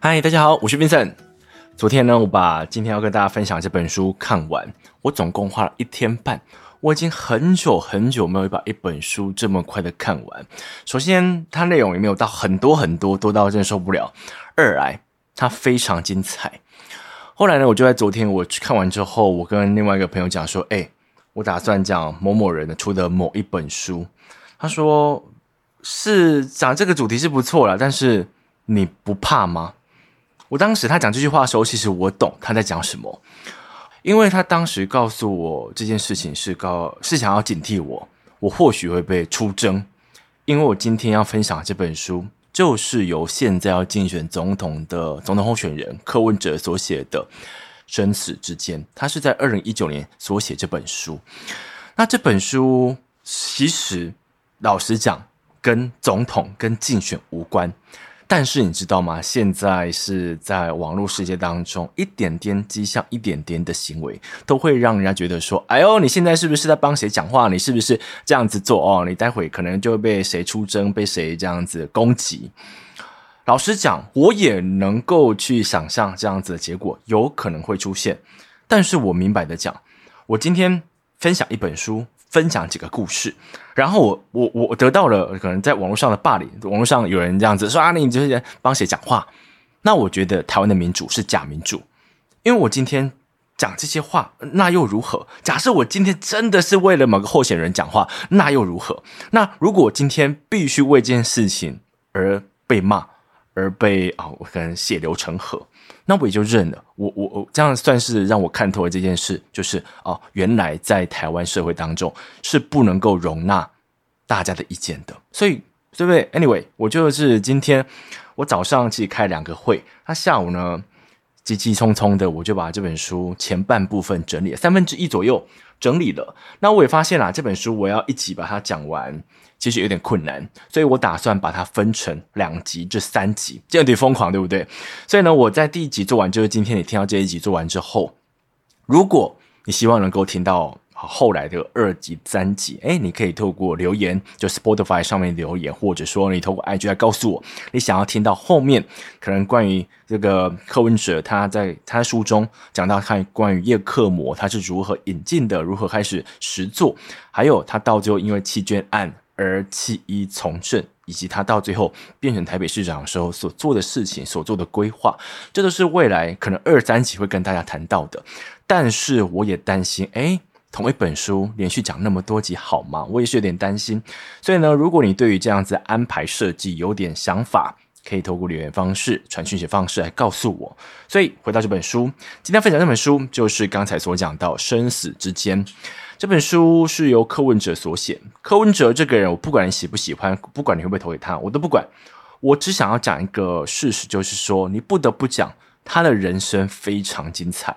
嗨，大家好，我是 Vincent。昨天呢，我把今天要跟大家分享这本书看完，我总共花了一天半。我已经很久很久没有把一本书这么快的看完。首先，它内容也没有到很多很多，多到真的受不了；二来，它非常精彩。后来呢，我就在昨天我去看完之后，我跟另外一个朋友讲说：“哎，我打算讲某某人的出的某一本书。”他说：“是讲这个主题是不错啦，但是你不怕吗？”我当时他讲这句话的时候，其实我懂他在讲什么，因为他当时告诉我这件事情是告是想要警惕我，我或许会被出征，因为我今天要分享这本书，就是由现在要竞选总统的总统候选人柯文哲所写的《生死之间》，他是在二零一九年所写这本书。那这本书其实老实讲，跟总统跟竞选无关。但是你知道吗？现在是在网络世界当中，一点点迹象、一点点的行为，都会让人家觉得说：“哎呦，你现在是不是在帮谁讲话？你是不是这样子做哦？你待会可能就会被谁出征，被谁这样子攻击。”老实讲，我也能够去想象这样子的结果有可能会出现。但是我明白的讲，我今天分享一本书。分享几个故事，然后我我我得到了可能在网络上的霸凌，网络上有人这样子说啊，你就是在帮谁讲话？那我觉得台湾的民主是假民主，因为我今天讲这些话，那又如何？假设我今天真的是为了某个候选人讲话，那又如何？那如果今天必须为这件事情而被骂，而被啊，我可能血流成河。那我也就认了，我我我这样算是让我看透了这件事，就是哦，原来在台湾社会当中是不能够容纳大家的意见的，所以对不对？Anyway，我就是今天我早上其实开两个会，他下午呢急急匆匆的我就把这本书前半部分整理了三分之一左右整理了，那我也发现啦，这本书我要一起把它讲完。其实有点困难，所以我打算把它分成两集，这三集，这样有点疯狂，对不对？所以呢，我在第一集做完，就是今天你听到这一集做完之后，如果你希望能够听到后来的二集、三集，诶，你可以透过留言，就 Spotify 上面留言，或者说你透过 IG 来告诉我，你想要听到后面可能关于这个柯文哲他在他书中讲到看关于叶克膜他是如何引进的，如何开始实作，还有他到最后因为弃捐案。而弃医从政，以及他到最后变成台北市长的时候所做的事情、所做的规划，这都是未来可能二三集会跟大家谈到的。但是我也担心，诶，同一本书连续讲那么多集好吗？我也是有点担心。所以呢，如果你对于这样子安排设计有点想法，可以透过留言方式、传讯息方式来告诉我。所以回到这本书，今天分享这本书就是刚才所讲到生死之间。这本书是由柯文哲所写。柯文哲这个人，我不管你喜不喜欢，不管你会不会投给他，我都不管。我只想要讲一个事实，就是说，你不得不讲他的人生非常精彩。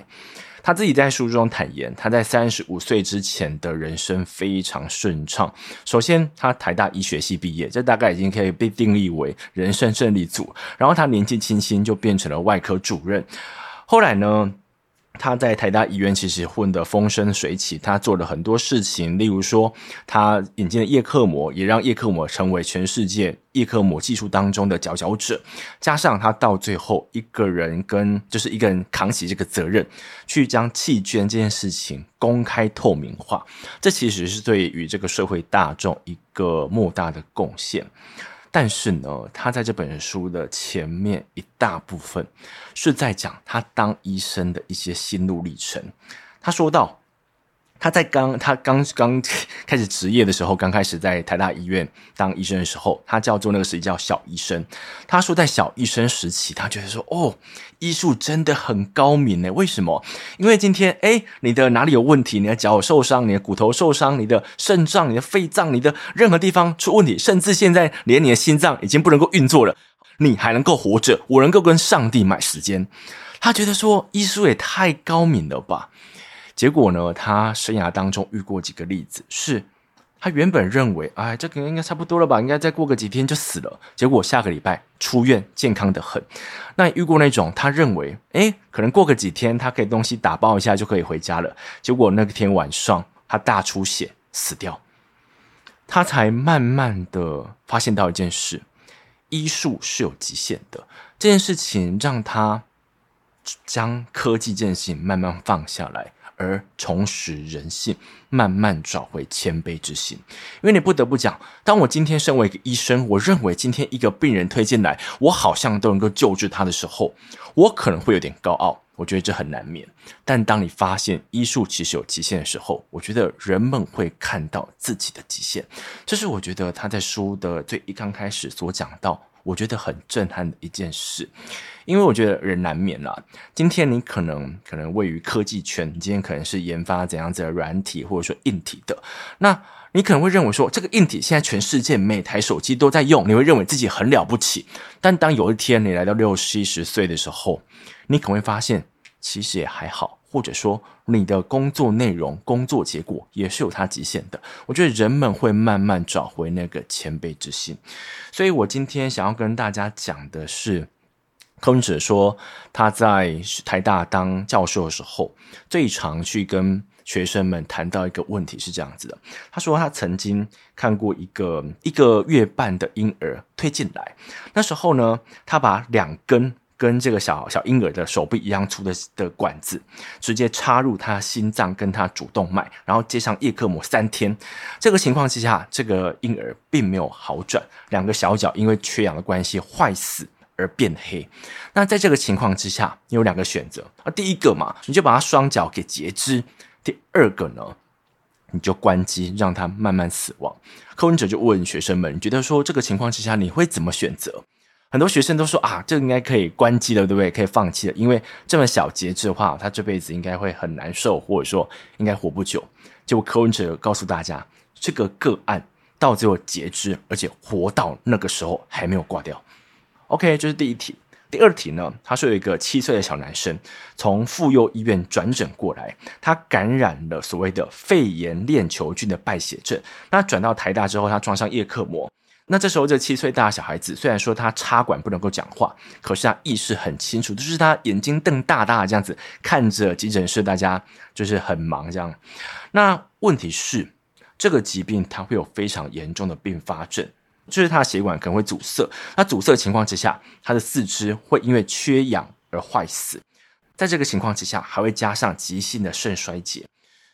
他自己在书中坦言，他在三十五岁之前的人生非常顺畅。首先，他台大医学系毕业，这大概已经可以被定义为人生胜利组。然后，他年纪轻轻就变成了外科主任。后来呢？他在台大医院其实混得风生水起，他做了很多事情，例如说，他引进了叶克膜，也让叶克膜成为全世界叶克膜技术当中的佼佼者。加上他到最后一个人跟就是一个人扛起这个责任，去将弃捐这件事情公开透明化，这其实是对于这个社会大众一个莫大的贡献。但是呢，他在这本书的前面一大部分是在讲他当医生的一些心路历程。他说到。他在刚他刚刚 开始职业的时候，刚开始在台大医院当医生的时候，他叫做那个时期叫小医生。他说，在小医生时期，他觉得说，哦，医术真的很高明呢。为什么？因为今天，诶，你的哪里有问题？你的脚受伤，你的骨头受伤，你的肾脏、你的肺脏、你的任何地方出问题，甚至现在连你的心脏已经不能够运作了，你还能够活着，我能够跟上帝买时间。他觉得说，医术也太高明了吧。结果呢，他生涯当中遇过几个例子，是他原本认为，哎，这个应该差不多了吧，应该再过个几天就死了。结果下个礼拜出院，健康的很。那遇过那种他认为，哎，可能过个几天他可以东西打包一下就可以回家了。结果那天晚上他大出血死掉，他才慢慢的发现到一件事，医术是有极限的。这件事情让他将科技这件事情慢慢放下来。而重拾人性，慢慢找回谦卑之心。因为你不得不讲，当我今天身为一个医生，我认为今天一个病人推进来，我好像都能够救治他的时候，我可能会有点高傲。我觉得这很难免。但当你发现医术其实有极限的时候，我觉得人们会看到自己的极限。这是我觉得他在书的最一刚开始所讲到。我觉得很震撼的一件事，因为我觉得人难免啦。今天你可能可能位于科技圈，今天可能是研发怎样子的软体或者说硬体的，那你可能会认为说，这个硬体现在全世界每台手机都在用，你会认为自己很了不起。但当有一天你来到六七十岁的时候，你可能会发现，其实也还好。或者说，你的工作内容、工作结果也是有它极限的。我觉得人们会慢慢找回那个谦卑之心。所以我今天想要跟大家讲的是，柯文哲说他在台大当教授的时候，最常去跟学生们谈到一个问题是这样子的。他说他曾经看过一个一个月半的婴儿推进来，那时候呢，他把两根。跟这个小小婴儿的手臂一样粗的的管子，直接插入他心脏跟他主动脉，然后接上叶克膜三天。这个情况之下，这个婴儿并没有好转，两个小脚因为缺氧的关系坏死而变黑。那在这个情况之下，你有两个选择啊，第一个嘛，你就把他双脚给截肢；第二个呢，你就关机让他慢慢死亡。柯文哲就问学生们：你觉得说这个情况之下，你会怎么选择？很多学生都说啊，这个应该可以关机了，对不对？可以放弃了，因为这么小截肢的话，他这辈子应该会很难受，或者说应该活不久。结果柯文哲告诉大家，这个个案到最后截肢，而且活到那个时候还没有挂掉。OK，这是第一题。第二题呢，他说有一个七岁的小男生从妇幼医院转诊过来，他感染了所谓的肺炎链球菌的败血症。那转到台大之后，他装上叶克膜。那这时候，这七岁大小孩子虽然说他插管不能够讲话，可是他意识很清楚，就是他眼睛瞪大大这样子看着急诊室，大家就是很忙这样。那问题是，这个疾病它会有非常严重的并发症，就是他的血管可能会阻塞。那阻塞的情况之下，他的四肢会因为缺氧而坏死。在这个情况之下，还会加上急性的肾衰竭。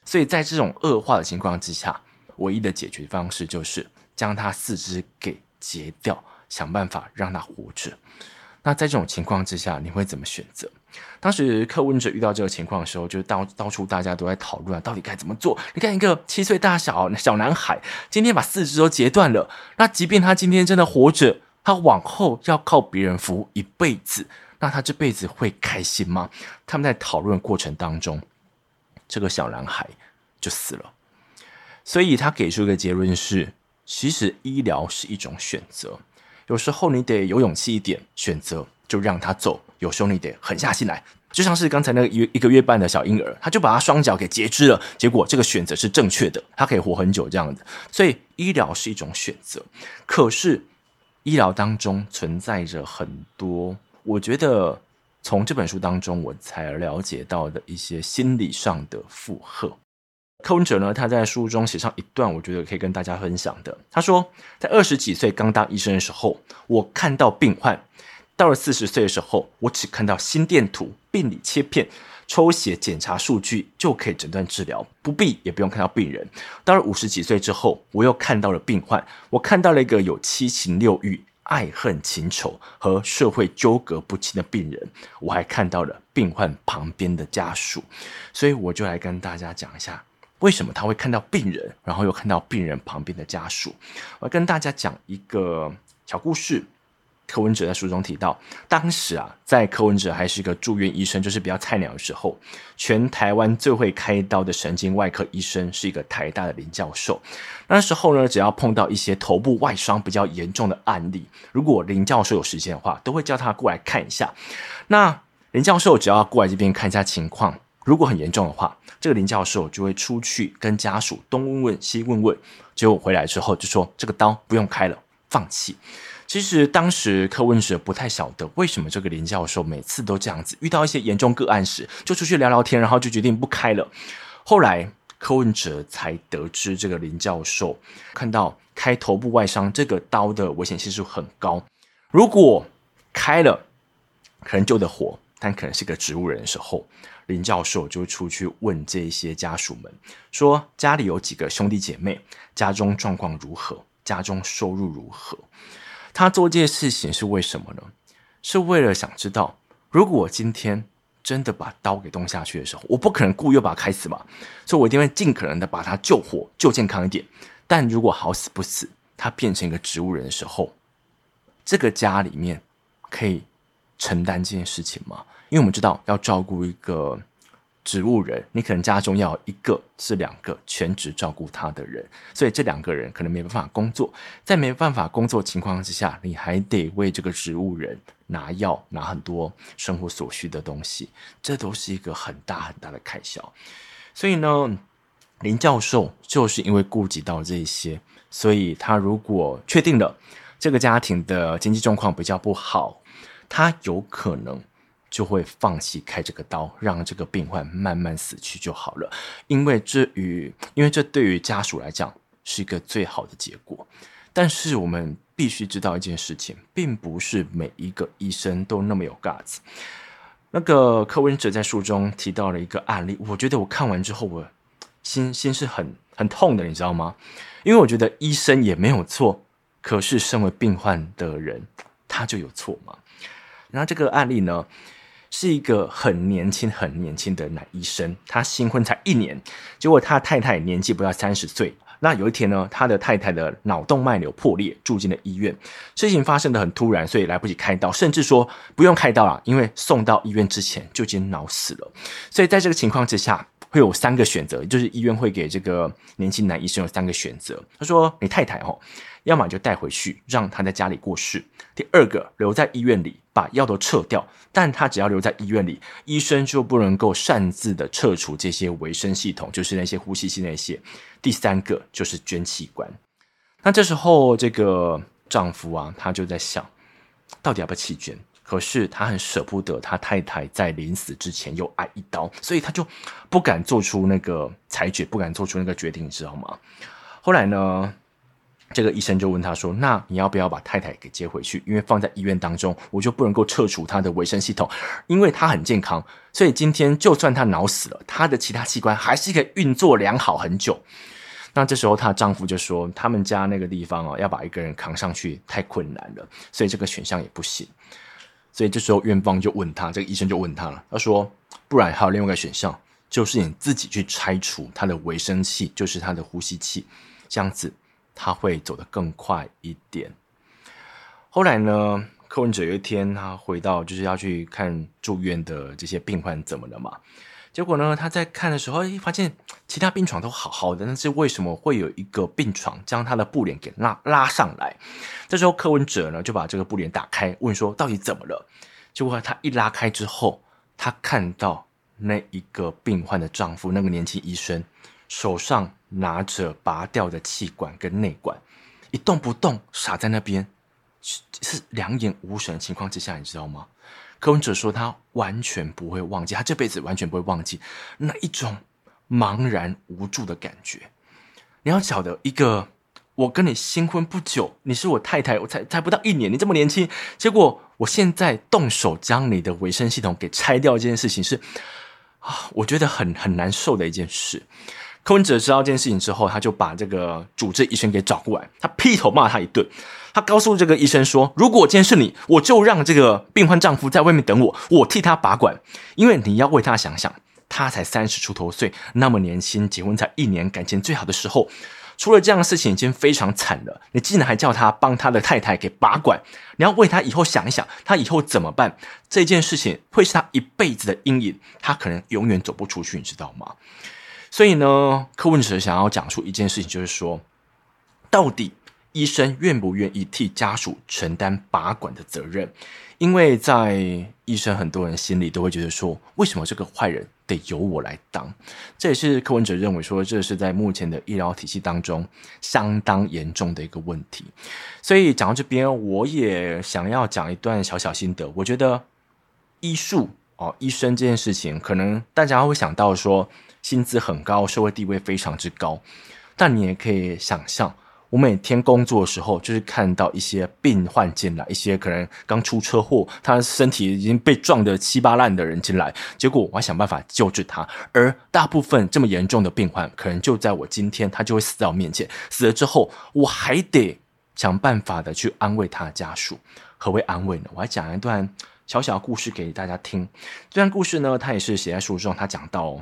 所以在这种恶化的情况之下，唯一的解决方式就是。将他四肢给截掉，想办法让他活着。那在这种情况之下，你会怎么选择？当时柯文者遇到这个情况的时候，就到到处大家都在讨论，到底该怎么做。你看，一个七岁大小小男孩，今天把四肢都截断了，那即便他今天真的活着，他往后要靠别人服务一辈子，那他这辈子会开心吗？他们在讨论过程当中，这个小男孩就死了。所以他给出一个结论是。其实医疗是一种选择，有时候你得有勇气一点，选择就让他走；有时候你得狠下心来，就像是刚才那个一一个月半的小婴儿，他就把他双脚给截肢了，结果这个选择是正确的，他可以活很久这样子。所以医疗是一种选择，可是医疗当中存在着很多，我觉得从这本书当中我才了解到的一些心理上的负荷。柯文哲呢，他在书中写上一段，我觉得可以跟大家分享的。他说，在二十几岁刚当医生的时候，我看到病患；到了四十岁的时候，我只看到心电图、病理切片、抽血检查数据就可以诊断治疗，不必也不用看到病人。到了五十几岁之后，我又看到了病患，我看到了一个有七情六欲、爱恨情仇和社会纠葛不清的病人，我还看到了病患旁边的家属，所以我就来跟大家讲一下。为什么他会看到病人，然后又看到病人旁边的家属？我要跟大家讲一个小故事。柯文哲在书中提到，当时啊，在柯文哲还是一个住院医生，就是比较菜鸟的时候，全台湾最会开刀的神经外科医生是一个台大的林教授。那时候呢，只要碰到一些头部外伤比较严重的案例，如果林教授有时间的话，都会叫他过来看一下。那林教授只要过来这边看一下情况。如果很严重的话，这个林教授就会出去跟家属东问问西问问，结果回来之后就说这个刀不用开了，放弃。其实当时柯文哲不太晓得为什么这个林教授每次都这样子，遇到一些严重个案时就出去聊聊天，然后就决定不开了。后来柯文哲才得知，这个林教授看到开头部外伤这个刀的危险系数很高，如果开了，可能救得活，但可能是个植物人的时候，林教授就出去问这些家属们，说家里有几个兄弟姐妹，家中状况如何，家中收入如何。他做这些事情是为什么呢？是为了想知道，如果我今天真的把刀给动下去的时候，我不可能故意把他开死嘛，所以我一定会尽可能的把他救活，救健康一点。但如果好死不死，他变成一个植物人的时候，这个家里面可以承担这件事情吗？因为我们知道要照顾一个。植物人，你可能家中要一个是两个全职照顾他的人，所以这两个人可能没办法工作。在没办法工作情况之下，你还得为这个植物人拿药、拿很多生活所需的东西，这都是一个很大很大的开销。所以呢，林教授就是因为顾及到这些，所以他如果确定了这个家庭的经济状况比较不好，他有可能。就会放弃开这个刀，让这个病患慢慢死去就好了。因为这与因为这对于家属来讲是一个最好的结果。但是我们必须知道一件事情，并不是每一个医生都那么有 guts。那个柯文哲在书中提到了一个案例，我觉得我看完之后，我心心是很很痛的，你知道吗？因为我觉得医生也没有错，可是身为病患的人，他就有错吗？然后这个案例呢？是一个很年轻、很年轻的男医生，他新婚才一年，结果他太太年纪不到三十岁。那有一天呢，他的太太的脑动脉瘤破裂，住进了医院。事情发生得很突然，所以来不及开刀，甚至说不用开刀了，因为送到医院之前就已经脑死了。所以在这个情况之下，会有三个选择，就是医院会给这个年轻男医生有三个选择。他说：“你太太哦。”要么就带回去，让他在家里过世。第二个，留在医院里，把药都撤掉。但他只要留在医院里，医生就不能够擅自的撤除这些维生系统，就是那些呼吸器那些。第三个就是捐器官。那这时候，这个丈夫啊，他就在想，到底要不要弃捐？可是他很舍不得他太太在临死之前又挨一刀，所以他就不敢做出那个裁决，不敢做出那个决定，你知道吗？后来呢？这个医生就问他说：“那你要不要把太太给接回去？因为放在医院当中，我就不能够撤除他的维生系统，因为他很健康，所以今天就算他脑死了，他的其他器官还是可以运作良好很久。”那这时候她丈夫就说：“他们家那个地方哦，要把一个人扛上去太困难了，所以这个选项也不行。”所以这时候院方就问他，这个医生就问他了，他说：“不然还有另外一个选项，就是你自己去拆除他的维生器，就是他的呼吸器，这样子。”他会走得更快一点。后来呢，柯文哲有一天他回到就是要去看住院的这些病患怎么了嘛？结果呢，他在看的时候，哎，发现其他病床都好好的，但是为什么会有一个病床将他的布帘给拉拉上来？这时候柯文哲呢就把这个布帘打开，问说到底怎么了？结果他一拉开之后，他看到那一个病患的丈夫，那个年轻医生手上。拿着拔掉的气管跟内管，一动不动，傻在那边，是是两眼无神的情况之下，你知道吗？柯文哲说他完全不会忘记，他这辈子完全不会忘记那一种茫然无助的感觉。你要晓得，一个我跟你新婚不久，你是我太太，我才才不到一年，你这么年轻，结果我现在动手将你的维生系统给拆掉，这件事情是啊，我觉得很很难受的一件事。柯文哲知道这件事情之后，他就把这个主治医生给找过来，他劈头骂他一顿。他告诉这个医生说：“如果今天是你，我就让这个病患丈夫在外面等我，我替他把管。因为你要为他想想，他才三十出头岁，那么年轻，结婚才一年，感情最好的时候，出了这样的事情已经非常惨了。你竟然还叫他帮他的太太给把管，你要为他以后想一想，他以后怎么办？这件事情会是他一辈子的阴影，他可能永远走不出去，你知道吗？”所以呢，柯文哲想要讲出一件事情，就是说，到底医生愿不愿意替家属承担拔管的责任？因为在医生很多人心里都会觉得说，为什么这个坏人得由我来当？这也是柯文哲认为说，这是在目前的医疗体系当中相当严重的一个问题。所以讲到这边，我也想要讲一段小小心得。我觉得医术哦，医生这件事情，可能大家会想到说。薪资很高，社会地位非常之高，但你也可以想象，我每天工作的时候，就是看到一些病患进来，一些可能刚出车祸，他身体已经被撞得稀巴烂的人进来，结果我要想办法救治他。而大部分这么严重的病患，可能就在我今天，他就会死在我面前。死了之后，我还得想办法的去安慰他的家属。何谓安慰呢？我还讲一段小小的故事给大家听。这段故事呢，他也是写在书中，他讲到，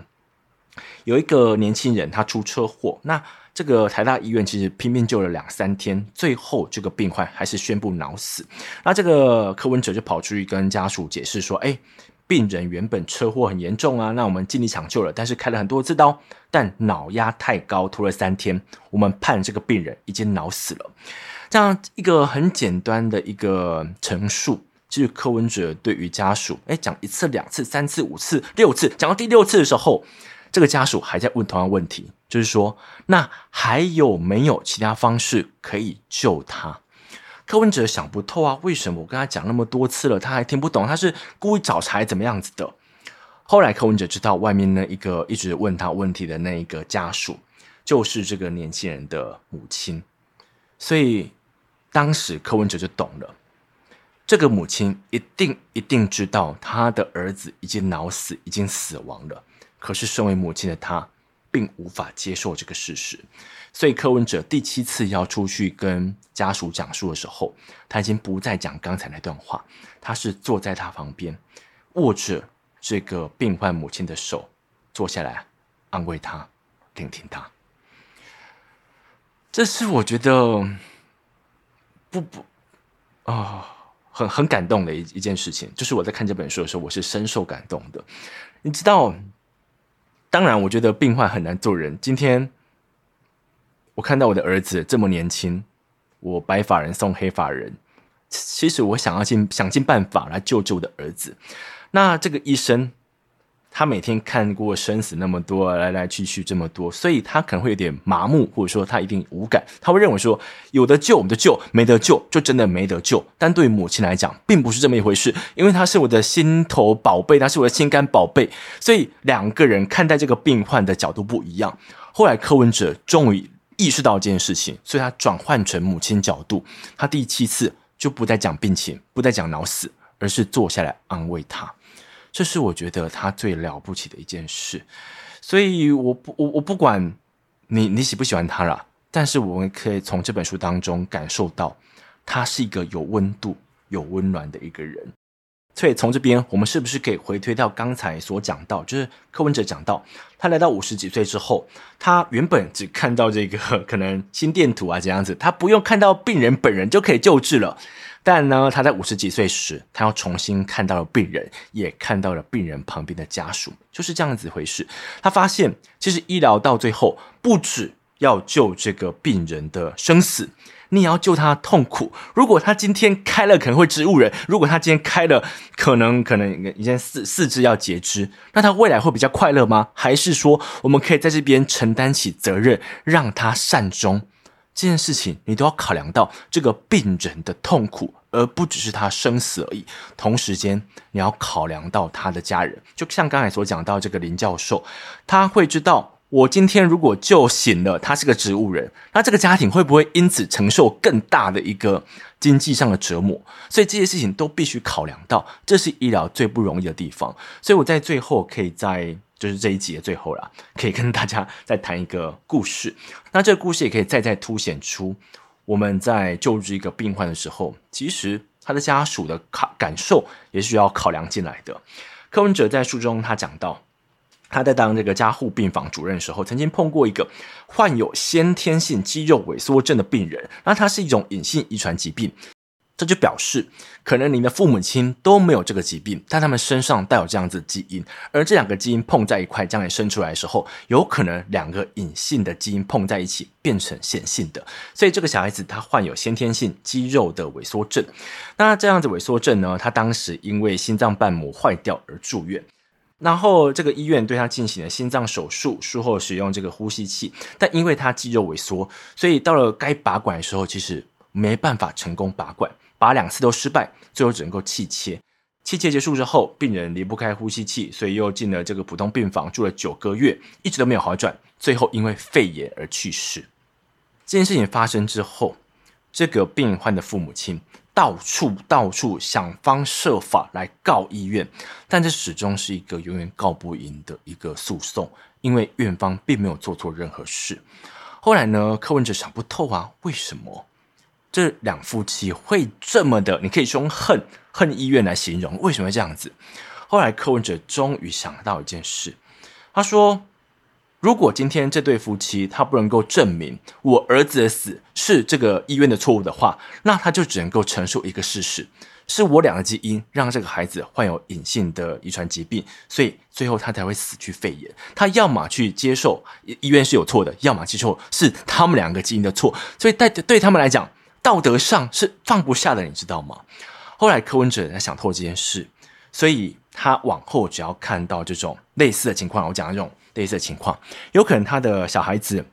有一个年轻人，他出车祸，那。这个台大医院其实拼命救了两三天，最后这个病患还是宣布脑死。那这个柯文哲就跑出去跟家属解释说：“哎，病人原本车祸很严重啊，那我们尽力抢救了，但是开了很多次刀，但脑压太高，拖了三天，我们判这个病人已经脑死了。”这样一个很简单的一个陈述，就是柯文哲对于家属，哎，讲一次、两次、三次、五次、六次，讲到第六次的时候。这个家属还在问同样问题，就是说，那还有没有其他方式可以救他？柯文哲想不透啊，为什么我跟他讲那么多次了，他还听不懂？他是故意找茬，怎么样子的？后来柯文哲知道，外面那一个一直问他问题的那一个家属，就是这个年轻人的母亲，所以当时柯文哲就懂了，这个母亲一定一定知道他的儿子已经脑死，已经死亡了。可是，身为母亲的她，并无法接受这个事实，所以柯文哲第七次要出去跟家属讲述的时候，他已经不再讲刚才那段话，他是坐在他旁边，握着这个病患母亲的手，坐下来安慰他，聆听他。这是我觉得不不啊、很很感动的一一件事情，就是我在看这本书的时候，我是深受感动的，你知道。当然，我觉得病患很难做人。今天我看到我的儿子这么年轻，我白发人送黑发人，其实我想要尽想尽办法来救救我的儿子。那这个医生。他每天看过生死那么多，来来去去这么多，所以他可能会有点麻木，或者说他一定无感。他会认为说，有得救我们就救，没得救就真的没得救。但对母亲来讲，并不是这么一回事，因为他是我的心头宝贝，他是我的心肝宝贝，所以两个人看待这个病患的角度不一样。后来柯文哲终于意识到这件事情，所以他转换成母亲角度，他第七次就不再讲病情，不再讲脑死，而是坐下来安慰他。这是我觉得他最了不起的一件事，所以我不我我不管你你喜不喜欢他啦，但是我们可以从这本书当中感受到，他是一个有温度、有温暖的一个人。所以从这边，我们是不是可以回推到刚才所讲到，就是柯文哲讲到，他来到五十几岁之后，他原本只看到这个 可能心电图啊这样子，他不用看到病人本人就可以救治了。但呢，他在五十几岁时，他要重新看到了病人，也看到了病人旁边的家属，就是这样子回事。他发现，其实医疗到最后，不只要救这个病人的生死，你要救他痛苦。如果他今天开了可能会植物人，如果他今天开了可能可能一件四四肢要截肢，那他未来会比较快乐吗？还是说，我们可以在这边承担起责任，让他善终？这件事情你都要考量到这个病人的痛苦，而不只是他生死而已。同时间，你要考量到他的家人，就像刚才所讲到这个林教授，他会知道，我今天如果救醒了他是个植物人，那这个家庭会不会因此承受更大的一个经济上的折磨？所以这些事情都必须考量到，这是医疗最不容易的地方。所以我在最后可以在。就是这一集的最后了，可以跟大家再谈一个故事。那这个故事也可以再再凸显出我们在救治一个病患的时候，其实他的家属的考感受也需要考量进来的。柯文哲在书中他讲到，他在当这个加护病房主任的时候，曾经碰过一个患有先天性肌肉萎缩症的病人，那它是一种隐性遗传疾病。这就表示，可能您的父母亲都没有这个疾病，但他们身上带有这样子基因，而这两个基因碰在一块，将来生出来的时候，有可能两个隐性的基因碰在一起，变成显性的。所以这个小孩子他患有先天性肌肉的萎缩症。那这样子萎缩症呢，他当时因为心脏瓣膜坏掉而住院，然后这个医院对他进行了心脏手术，术后使用这个呼吸器，但因为他肌肉萎缩，所以到了该拔管的时候，其实没办法成功拔管。拔两次都失败，最后只能够气切。气切结束之后，病人离不开呼吸器，所以又进了这个普通病房，住了九个月，一直都没有好转，最后因为肺炎而去世。这件事情发生之后，这个病患的父母亲到处到处想方设法来告医院，但这始终是一个永远告不赢的一个诉讼，因为院方并没有做错任何事。后来呢，柯文哲想不透啊，为什么这两夫妻会这么的？你可以说恨恨医院来形容，为什么会这样子？后来柯文哲终于想到一件事，他说。如果今天这对夫妻他不能够证明我儿子的死是这个医院的错误的话，那他就只能够陈述一个事实：是我两个基因让这个孩子患有隐性的遗传疾病，所以最后他才会死去肺炎。他要么去接受医院是有错的，要么接受是他们两个基因的错。所以对对他们来讲，道德上是放不下的，你知道吗？后来柯文哲在想透这件事，所以他往后只要看到这种类似的情况，我讲的这种。类似的情况，有可能他的小孩子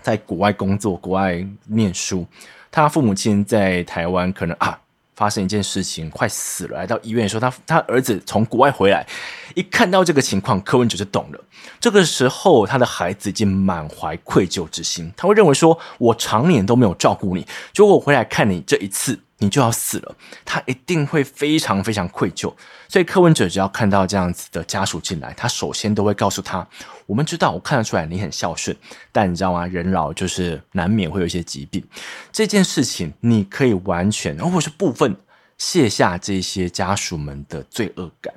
在国外工作、国外念书，他父母亲在台湾，可能啊发生一件事情，快死了，来到医院说他他儿子从国外回来，一看到这个情况，柯文哲就懂了。这个时候，他的孩子已经满怀愧疚之心，他会认为说：我常年都没有照顾你，结果我回来看你这一次。你就要死了，他一定会非常非常愧疚。所以柯文哲只要看到这样子的家属进来，他首先都会告诉他：我们知道，我看得出来你很孝顺，但你知道吗？人老就是难免会有一些疾病。这件事情你可以完全或者是部分卸下这些家属们的罪恶感。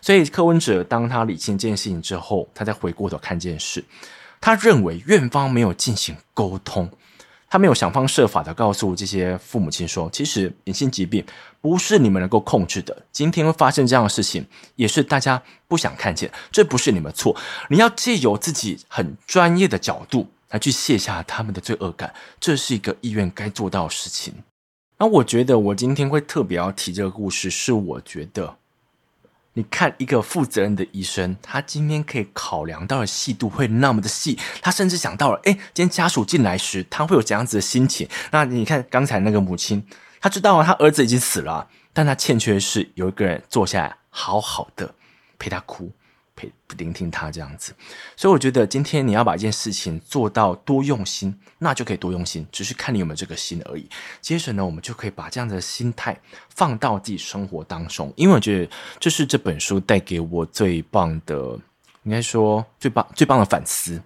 所以柯文哲当他理清这件事情之后，他再回过头看这件事，他认为院方没有进行沟通。他没有想方设法的告诉这些父母亲说，其实隐性疾病不是你们能够控制的。今天会发生这样的事情，也是大家不想看见，这不是你们错。你要借由自己很专业的角度来去卸下他们的罪恶感，这是一个医院该做到的事情。那我觉得我今天会特别要提这个故事，是我觉得。你看，一个负责任的医生，他今天可以考量到的细度会那么的细，他甚至想到了，哎，今天家属进来时，他会有怎样子的心情？那你看刚才那个母亲，她知道她儿子已经死了，但她欠缺的是有一个人坐下来，好好的陪她哭。陪聆听他这样子，所以我觉得今天你要把一件事情做到多用心，那就可以多用心，只是看你有没有这个心而已。接着呢，我们就可以把这样的心态放到自己生活当中，因为我觉得这是这本书带给我最棒的，应该说最棒最棒的反思。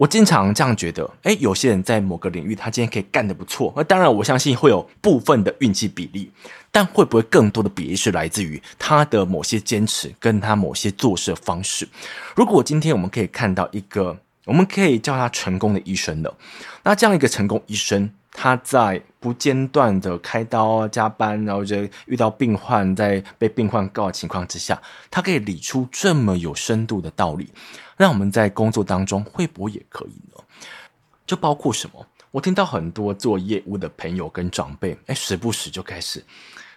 我经常这样觉得，诶，有些人在某个领域，他今天可以干得不错。那当然，我相信会有部分的运气比例，但会不会更多的比例是来自于他的某些坚持，跟他某些做事的方式？如果今天我们可以看到一个，我们可以叫他成功的医生的，那这样一个成功医生，他在不间断的开刀、加班，然后就遇到病患，在被病患告的情况之下，他可以理出这么有深度的道理。那我们在工作当中会不会也可以呢？就包括什么？我听到很多做业务的朋友跟长辈，哎，时不时就开始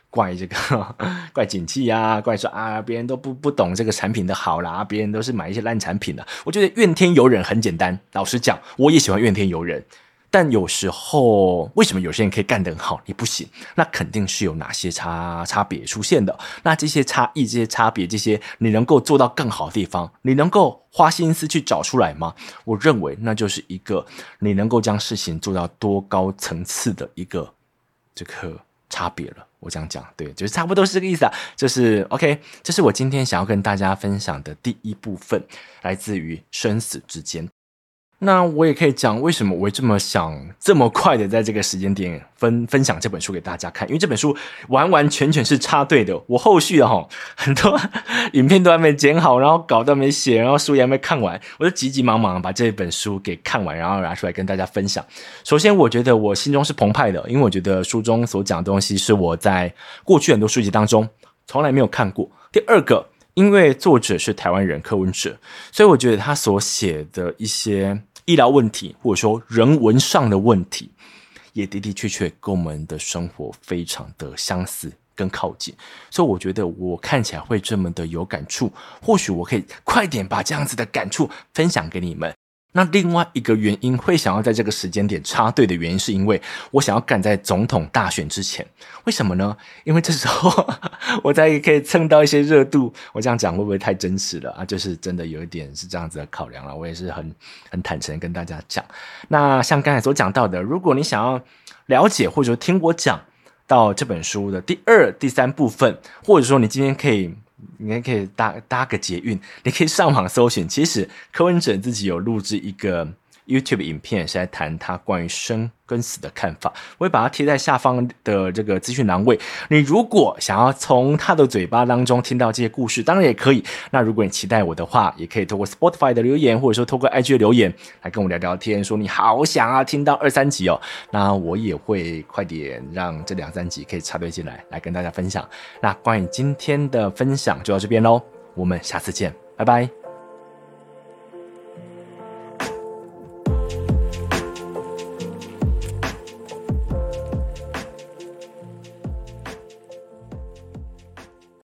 怪这个 怪景气啊，怪说啊，别人都不不懂这个产品的好啦，别人都是买一些烂产品的。我觉得怨天尤人很简单，老实讲，我也喜欢怨天尤人。但有时候，为什么有些人可以干得很好，你不行？那肯定是有哪些差差别出现的。那这些差异、这些差别、这些你能够做到更好的地方，你能够花心思去找出来吗？我认为那就是一个你能够将事情做到多高层次的一个这个差别了。我这样讲，对，就是差不多是这个意思啊。就是 OK，这是我今天想要跟大家分享的第一部分，来自于生死之间。那我也可以讲为什么我会这么想这么快的在这个时间点分分享这本书给大家看，因为这本书完完全全是插队的。我后续的哈很多影片都还没剪好，然后稿都没写，然后书也还没看完，我就急急忙忙把这本书给看完，然后拿出来跟大家分享。首先，我觉得我心中是澎湃的，因为我觉得书中所讲的东西是我在过去很多书籍当中从来没有看过。第二个，因为作者是台湾人柯文哲，所以我觉得他所写的一些。医疗问题，或者说人文上的问题，也的的确确跟我们的生活非常的相似跟靠近，所以我觉得我看起来会这么的有感触。或许我可以快点把这样子的感触分享给你们。那另外一个原因会想要在这个时间点插队的原因，是因为我想要赶在总统大选之前。为什么呢？因为这时候 我才可以蹭到一些热度。我这样讲会不会太真实了啊？就是真的有一点是这样子的考量了。我也是很很坦诚跟大家讲。那像刚才所讲到的，如果你想要了解或者说听我讲到这本书的第二、第三部分，或者说你今天可以。你还可以搭搭个捷运，你可以上网搜寻。其实柯文哲自己有录制一个 YouTube 影片，是在谈他关于生跟死的看法，我会把它贴在下方的这个资讯栏位。你如果想要从他的嘴巴当中听到这些故事，当然也可以。那如果你期待我的话，也可以透过 Spotify 的留言，或者说透过 IG 的留言来跟我聊聊天，说你好想要听到二三集哦。那我也会快点让这两三集可以插队进来，来跟大家分享。那关于今天的分享就到这边喽，我们下次见，拜拜。